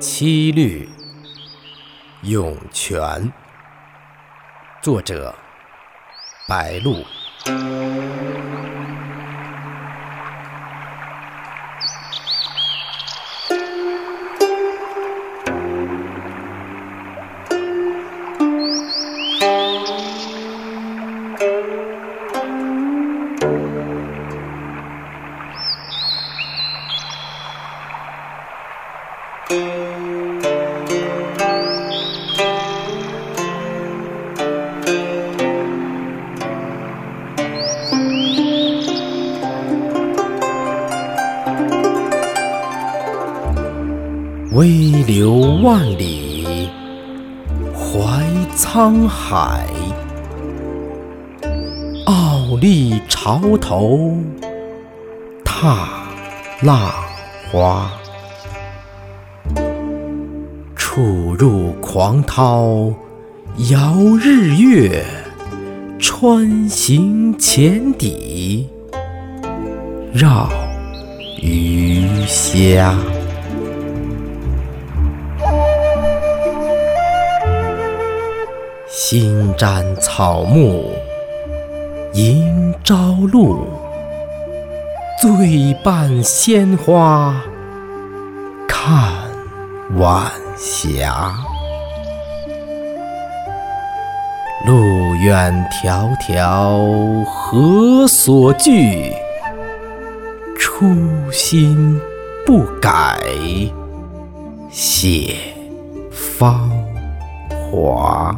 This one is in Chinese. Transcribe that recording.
七律·咏泉，作者：白露。微流万里，怀沧海；傲立潮头，踏浪花。吐入狂涛，摇日月；穿行浅底，绕鱼虾。新沾草木，迎朝露；醉伴鲜花，看晚霞。路远迢迢何所惧？初心不改，写芳华。